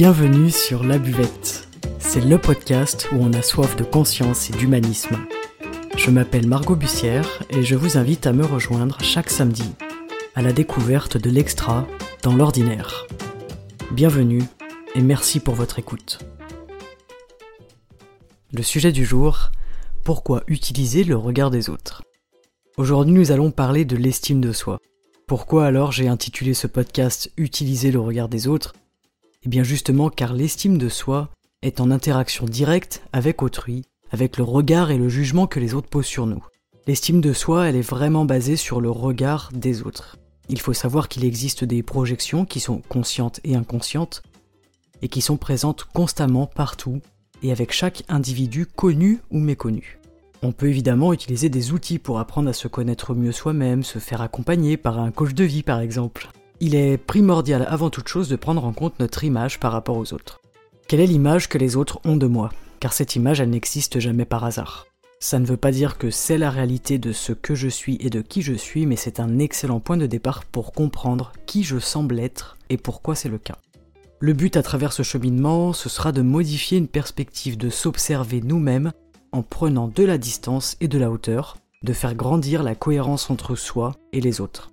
Bienvenue sur La Buvette. C'est le podcast où on a soif de conscience et d'humanisme. Je m'appelle Margot Bussière et je vous invite à me rejoindre chaque samedi à la découverte de l'extra dans l'ordinaire. Bienvenue et merci pour votre écoute. Le sujet du jour, pourquoi utiliser le regard des autres? Aujourd'hui nous allons parler de l'estime de soi. Pourquoi alors j'ai intitulé ce podcast Utiliser le regard des autres Eh bien justement car l'estime de soi est en interaction directe avec autrui, avec le regard et le jugement que les autres posent sur nous. L'estime de soi, elle est vraiment basée sur le regard des autres. Il faut savoir qu'il existe des projections qui sont conscientes et inconscientes, et qui sont présentes constamment partout, et avec chaque individu connu ou méconnu. On peut évidemment utiliser des outils pour apprendre à se connaître mieux soi-même, se faire accompagner par un coach de vie par exemple. Il est primordial avant toute chose de prendre en compte notre image par rapport aux autres. Quelle est l'image que les autres ont de moi? Car cette image, elle n'existe jamais par hasard. Ça ne veut pas dire que c'est la réalité de ce que je suis et de qui je suis, mais c'est un excellent point de départ pour comprendre qui je semble être et pourquoi c'est le cas. Le but à travers ce cheminement, ce sera de modifier une perspective, de s'observer nous-mêmes en prenant de la distance et de la hauteur, de faire grandir la cohérence entre soi et les autres.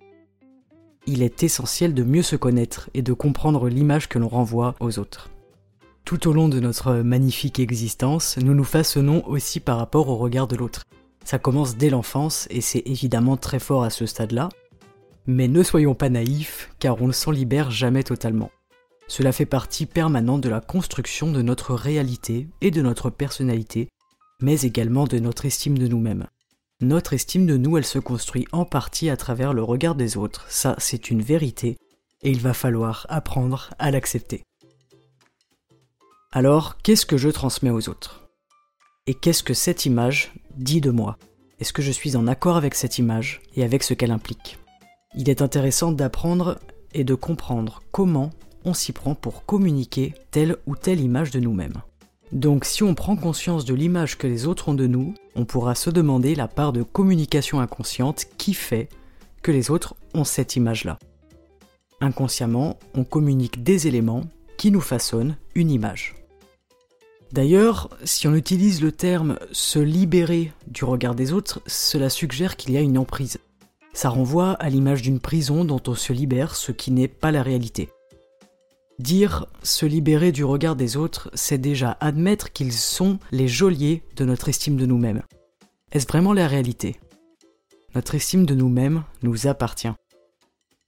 Il est essentiel de mieux se connaître et de comprendre l'image que l'on renvoie aux autres. Tout au long de notre magnifique existence, nous nous façonnons aussi par rapport au regard de l'autre. Ça commence dès l'enfance et c'est évidemment très fort à ce stade-là, mais ne soyons pas naïfs car on ne s'en libère jamais totalement. Cela fait partie permanente de la construction de notre réalité et de notre personnalité mais également de notre estime de nous-mêmes. Notre estime de nous, elle se construit en partie à travers le regard des autres, ça c'est une vérité, et il va falloir apprendre à l'accepter. Alors, qu'est-ce que je transmets aux autres? Et qu'est-ce que cette image dit de moi? Est-ce que je suis en accord avec cette image et avec ce qu'elle implique? Il est intéressant d'apprendre et de comprendre comment on s'y prend pour communiquer telle ou telle image de nous-mêmes. Donc si on prend conscience de l'image que les autres ont de nous, on pourra se demander la part de communication inconsciente qui fait que les autres ont cette image-là. Inconsciemment, on communique des éléments qui nous façonnent une image. D'ailleurs, si on utilise le terme se libérer du regard des autres, cela suggère qu'il y a une emprise. Ça renvoie à l'image d'une prison dont on se libère, ce qui n'est pas la réalité. Dire se libérer du regard des autres, c'est déjà admettre qu'ils sont les geôliers de notre estime de nous-mêmes. Est-ce vraiment la réalité? Notre estime de nous-mêmes nous appartient.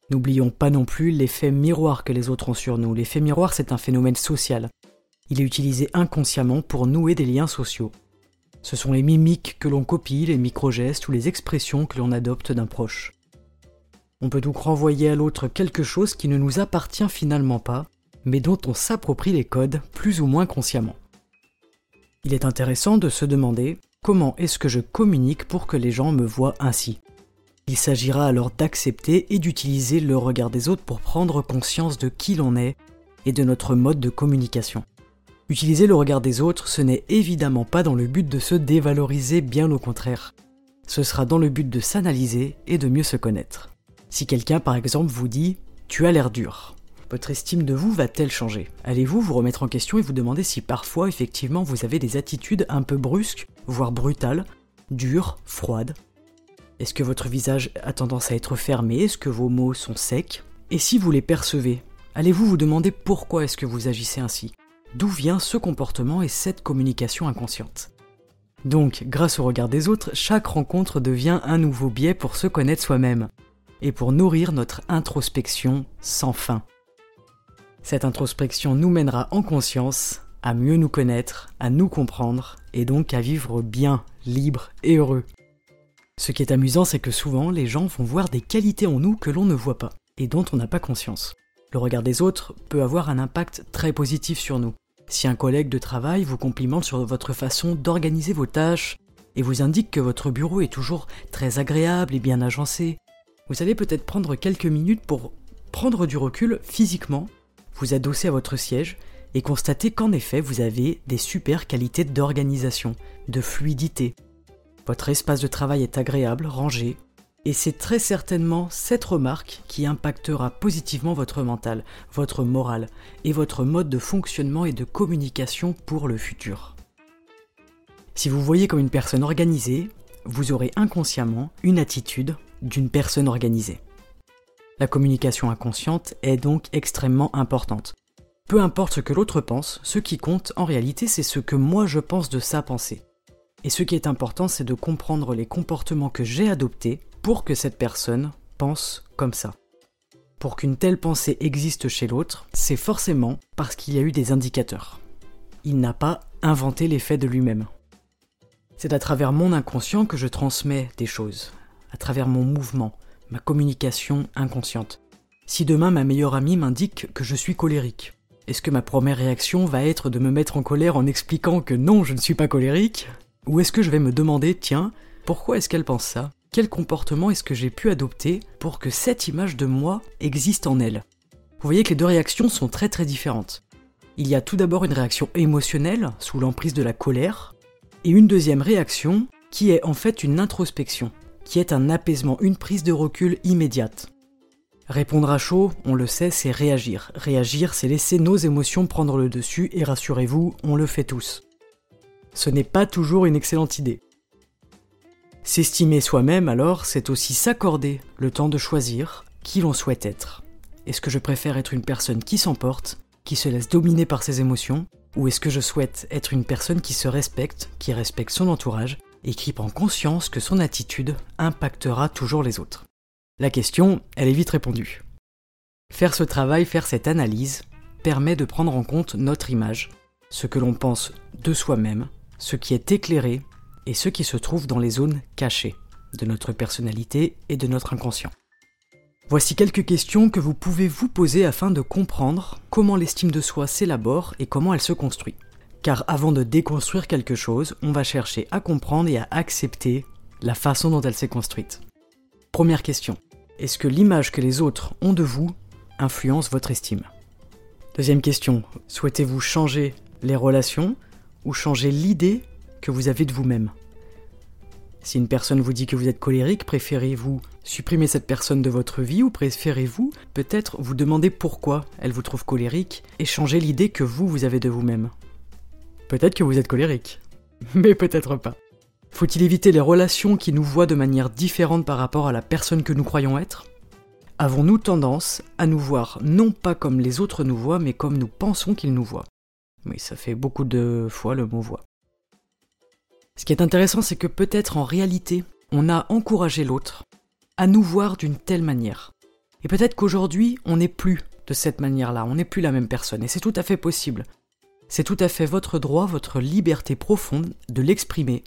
N'oublions pas non plus l'effet miroir que les autres ont sur nous. L'effet miroir, c'est un phénomène social. Il est utilisé inconsciemment pour nouer des liens sociaux. Ce sont les mimiques que l'on copie, les micro-gestes ou les expressions que l'on adopte d'un proche. On peut donc renvoyer à l'autre quelque chose qui ne nous appartient finalement pas, mais dont on s'approprie les codes plus ou moins consciemment. Il est intéressant de se demander comment est-ce que je communique pour que les gens me voient ainsi. Il s'agira alors d'accepter et d'utiliser le regard des autres pour prendre conscience de qui l'on est et de notre mode de communication. Utiliser le regard des autres, ce n'est évidemment pas dans le but de se dévaloriser, bien au contraire. Ce sera dans le but de s'analyser et de mieux se connaître. Si quelqu'un par exemple vous dit ⁇ Tu as l'air dur ⁇ votre estime de vous va-t-elle changer? Allez-vous vous remettre en question et vous demander si parfois effectivement vous avez des attitudes un peu brusques, voire brutales, dures, froides? Est-ce que votre visage a tendance à être fermé? Est-ce que vos mots sont secs? Et si vous les percevez, allez-vous vous demander pourquoi est-ce que vous agissez ainsi? D'où vient ce comportement et cette communication inconsciente? Donc, grâce au regard des autres, chaque rencontre devient un nouveau biais pour se connaître soi-même et pour nourrir notre introspection sans fin. Cette introspection nous mènera en conscience à mieux nous connaître, à nous comprendre et donc à vivre bien, libre et heureux. Ce qui est amusant, c'est que souvent les gens vont voir des qualités en nous que l'on ne voit pas et dont on n'a pas conscience. Le regard des autres peut avoir un impact très positif sur nous. Si un collègue de travail vous complimente sur votre façon d'organiser vos tâches et vous indique que votre bureau est toujours très agréable et bien agencé, vous allez peut-être prendre quelques minutes pour prendre du recul physiquement vous adossez à votre siège et constatez qu'en effet vous avez des super qualités d'organisation, de fluidité. Votre espace de travail est agréable, rangé, Et c'est très certainement cette remarque qui impactera positivement votre mental, votre morale et votre mode de fonctionnement et de communication pour le futur. Si vous voyez comme une personne organisée, vous aurez inconsciemment une attitude d'une personne organisée. La communication inconsciente est donc extrêmement importante. Peu importe ce que l'autre pense, ce qui compte en réalité c'est ce que moi je pense de sa pensée. Et ce qui est important c'est de comprendre les comportements que j'ai adoptés pour que cette personne pense comme ça. Pour qu'une telle pensée existe chez l'autre, c'est forcément parce qu'il y a eu des indicateurs. Il n'a pas inventé les faits de lui-même. C'est à travers mon inconscient que je transmets des choses, à travers mon mouvement, ma communication inconsciente. Si demain ma meilleure amie m'indique que je suis colérique, est-ce que ma première réaction va être de me mettre en colère en expliquant que non, je ne suis pas colérique? Ou est-ce que je vais me demander, tiens, pourquoi est-ce qu'elle pense ça? Quel comportement est-ce que j'ai pu adopter pour que cette image de moi existe en elle? Vous voyez que les deux réactions sont très très différentes. Il y a tout d'abord une réaction émotionnelle, sous l'emprise de la colère, et une deuxième réaction qui est en fait une introspection, qui est un apaisement, une prise de recul immédiate. Répondre à chaud, on le sait, c'est réagir. Réagir, c'est laisser nos émotions prendre le dessus et rassurez-vous, on le fait tous. Ce n'est pas toujours une excellente idée. S'estimer soi-même, alors, c'est aussi s'accorder le temps de choisir qui l'on souhaite être. Est-ce que je préfère être une personne qui s'emporte, qui se laisse dominer par ses émotions, ou est-ce que je souhaite être une personne qui se respecte, qui respecte son entourage, et qui prend conscience que son attitude impactera toujours les autres la question, elle est vite répondue. Faire ce travail, faire cette analyse, permet de prendre en compte notre image, ce que l'on pense de soi-même, ce qui est éclairé et ce qui se trouve dans les zones cachées de notre personnalité et de notre inconscient. Voici quelques questions que vous pouvez vous poser afin de comprendre comment l'estime de soi s'élabore et comment elle se construit. Car avant de déconstruire quelque chose, on va chercher à comprendre et à accepter la façon dont elle s'est construite. Première question. Est-ce que l'image que les autres ont de vous influence votre estime? Deuxième question, souhaitez-vous changer les relations ou changer l'idée que vous avez de vous-même? Si une personne vous dit que vous êtes colérique, préférez-vous supprimer cette personne de votre vie ou préférez-vous peut-être vous demander pourquoi elle vous trouve colérique et changer l'idée que vous, vous avez de vous-même? Peut-être que vous êtes colérique, mais peut-être pas. Faut-il éviter les relations qui nous voient de manière différente par rapport à la personne que nous croyons être? Avons-nous tendance à nous voir non pas comme les autres nous voient, mais comme nous pensons qu'ils nous voient? Oui, ça fait beaucoup de fois le mot voix. Ce qui est intéressant, c'est que peut-être en réalité, on a encouragé l'autre à nous voir d'une telle manière. Et peut-être qu'aujourd'hui, on n'est plus de cette manière-là, on n'est plus la même personne, et c'est tout à fait possible. C'est tout à fait votre droit, votre liberté profonde de l'exprimer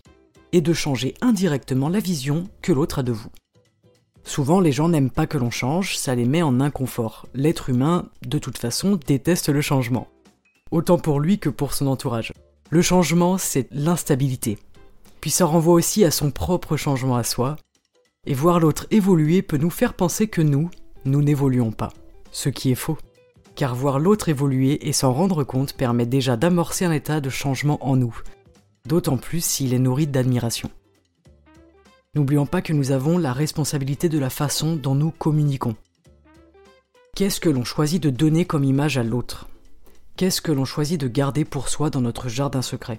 et de changer indirectement la vision que l'autre a de vous. Souvent, les gens n'aiment pas que l'on change, ça les met en inconfort. L'être humain, de toute façon, déteste le changement. Autant pour lui que pour son entourage. Le changement, c'est l'instabilité. Puis ça renvoie aussi à son propre changement à soi. Et voir l'autre évoluer peut nous faire penser que nous, nous n'évoluons pas. Ce qui est faux. Car voir l'autre évoluer et s'en rendre compte permet déjà d'amorcer un état de changement en nous, d'autant plus s'il est nourri d'admiration. N'oublions pas que nous avons la responsabilité de la façon dont nous communiquons. Qu'est-ce que l'on choisit de donner comme image à l'autre? Qu'est-ce que l'on choisit de garder pour soi dans notre jardin secret?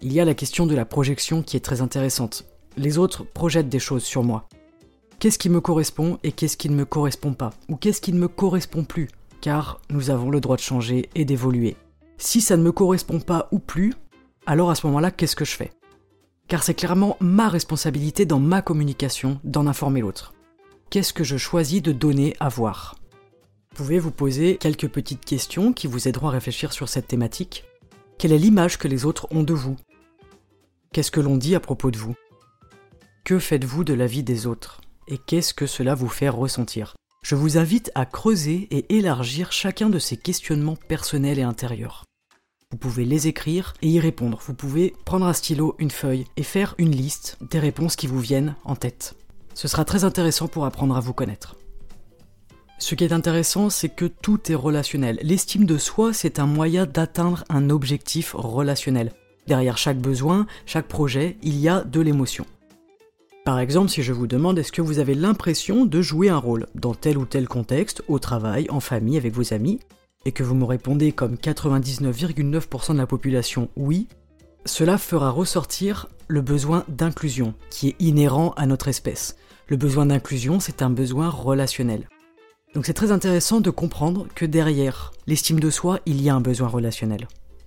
Il y a la question de la projection qui est très intéressante. Les autres projettent des choses sur moi. Qu'est-ce qui me correspond et qu'est-ce qui ne me correspond pas? Ou qu'est-ce qui ne me correspond plus? Car nous avons le droit de changer et d'évoluer. Si ça ne me correspond pas ou plus, alors à ce moment-là, qu'est-ce que je fais? Car c'est clairement ma responsabilité dans ma communication d'en informer l'autre. Qu'est-ce que je choisis de donner à voir? Vous pouvez vous poser quelques petites questions qui vous aideront à réfléchir sur cette thématique? Quelle est l'image que les autres ont de vous? Qu'est-ce que l'on dit à propos de vous? Que faites-vous de la vie des autres? Et qu'est-ce que cela vous fait ressentir? Je vous invite à creuser et élargir chacun de ces questionnements personnels et intérieurs. Vous pouvez les écrire et y répondre. Vous pouvez prendre un stylo, une feuille et faire une liste des réponses qui vous viennent en tête. Ce sera très intéressant pour apprendre à vous connaître. Ce qui est intéressant, c'est que tout est relationnel. L'estime de soi, c'est un moyen d'atteindre un objectif relationnel. Derrière chaque besoin, chaque projet, il y a de l'émotion. Par exemple, si je vous demande est-ce que vous avez l'impression de jouer un rôle dans tel ou tel contexte, au travail, en famille, avec vos amis, et que vous me répondez comme 99,9% de la population oui, cela fera ressortir le besoin d'inclusion, qui est inhérent à notre espèce. Le besoin d'inclusion, c'est un besoin relationnel. Donc c'est très intéressant de comprendre que derrière l'estime de soi, il y a un besoin relationnel.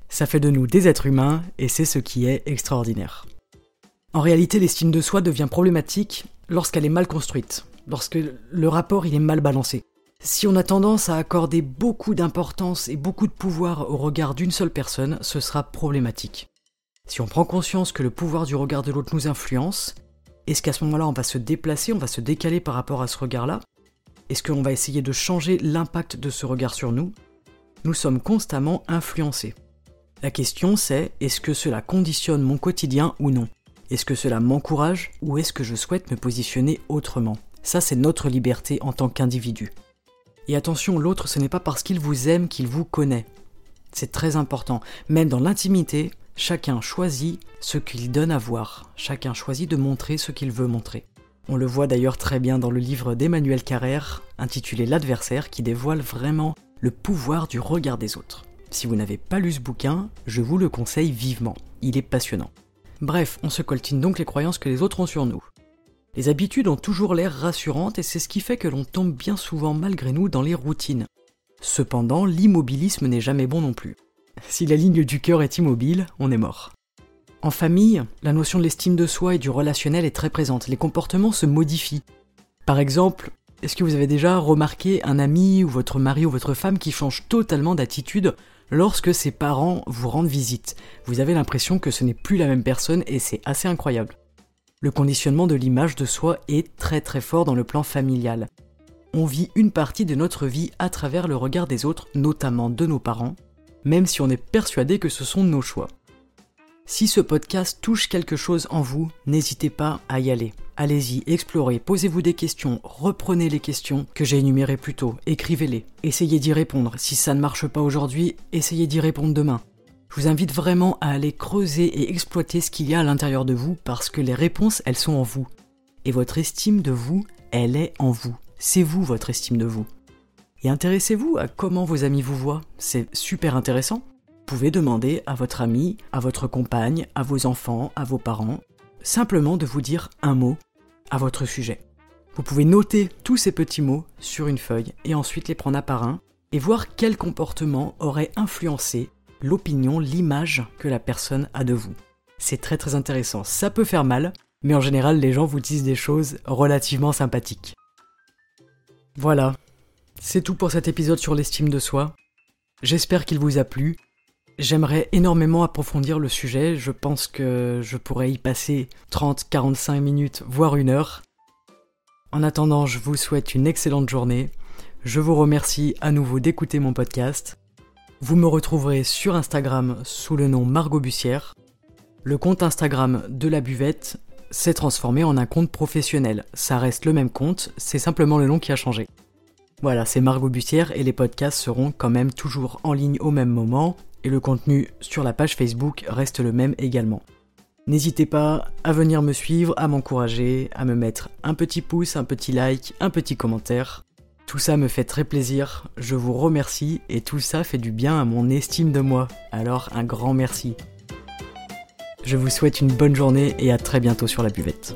Ça fait de nous des êtres humains et c'est ce qui est extraordinaire. En réalité, l'estime de soi devient problématique lorsqu'elle est mal construite, lorsque le rapport il est mal balancé. Si on a tendance à accorder beaucoup d'importance et beaucoup de pouvoir au regard d'une seule personne, ce sera problématique. Si on prend conscience que le pouvoir du regard de l'autre nous influence, est-ce qu'à ce, moment-là on va se déplacer, on va se décaler par rapport à ce regard-là? Est-ce qu'on va essayer de changer l'impact de ce regard sur nous? Nous sommes constamment influencés. La question c'est est-ce que cela conditionne mon quotidien ou non? Est-ce que cela m'encourage ou est-ce que je souhaite me positionner autrement? Ça c'est notre liberté en tant qu'individu. Et attention, l'autre ce n'est pas parce qu'il vous aime qu'il vous connaît. C'est très important. Même dans l'intimité, chacun choisit ce qu'il donne à voir. Chacun choisit de montrer ce qu'il veut montrer. On le voit d'ailleurs très bien dans le livre d'Emmanuel Carrère, intitulé L'adversaire, qui dévoile vraiment le pouvoir du regard des autres. Si vous n'avez pas lu ce bouquin, je vous le conseille vivement. Il est passionnant. Bref, on se coltine donc les croyances que les autres ont sur nous. Les habitudes ont toujours l'air rassurantes et c'est ce qui fait que l'on tombe bien souvent malgré nous dans les routines. Cependant, l'immobilisme n'est jamais bon non plus. Si la ligne du cœur est immobile, on est mort. En famille, la notion de l'estime de soi et du relationnel est très présente. Les comportements se modifient. Par exemple, est-ce que vous avez déjà remarqué un ami ou votre mari ou votre femme qui change totalement d'attitude lorsque ses parents vous rendent visite. Vous avez l'impression que ce n'est plus la même personne et c'est assez incroyable. Le conditionnement de l'image de soi est très très fort dans le plan familial. On vit une partie de notre vie à travers le regard des autres, notamment de nos parents, même si on est persuadé que ce sont nos choix. Si ce podcast touche quelque chose en vous, n'hésitez pas à y aller. Allez-y, explorez, posez-vous des questions, reprenez les questions que j'ai énumérées plus tôt, écrivez-les, essayez d'y répondre. Si ça ne marche pas aujourd'hui, essayez d'y répondre demain. Je vous invite vraiment à aller creuser et exploiter ce qu'il y a à l'intérieur de vous parce que les réponses, elles sont en vous. Et votre estime de vous, elle est en vous. C'est vous votre estime de vous. Et intéressez-vous à comment vos amis vous voient, c'est super intéressant pouvez demander à votre ami, à votre compagne, à vos enfants, à vos parents, simplement de vous dire un mot à votre sujet. Vous pouvez noter tous ces petits mots sur une feuille et ensuite les prendre un par un et voir quel comportement aurait influencé l'opinion, l'image que la personne a de vous. C'est très très intéressant. Ça peut faire mal, mais en général les gens vous disent des choses relativement sympathiques. Voilà, c'est tout pour cet épisode sur l'estime de soi. J'espère qu'il vous a plu. J'aimerais énormément approfondir le sujet, je pense que je pourrais y passer 30, 45 minutes, voire une heure. En attendant, je vous souhaite une excellente journée. Je vous remercie à nouveau d'écouter mon podcast. Vous me retrouverez sur Instagram sous le nom Margot Bussière. Le compte Instagram de la buvette s'est transformé en un compte professionnel. Ça reste le même compte, c'est simplement le nom qui a changé. Voilà, c'est Margot Bussière et les podcasts seront quand même toujours en ligne au même moment, et le contenu sur la page Facebook reste le même également. N'hésitez pas à venir me suivre, à m'encourager, à me mettre un petit pouce, un petit like, un petit commentaire. Tout ça me fait très plaisir, je vous remercie et tout ça fait du bien à mon estime de moi. Alors un grand merci. Je vous souhaite une bonne journée et à très bientôt sur la buvette.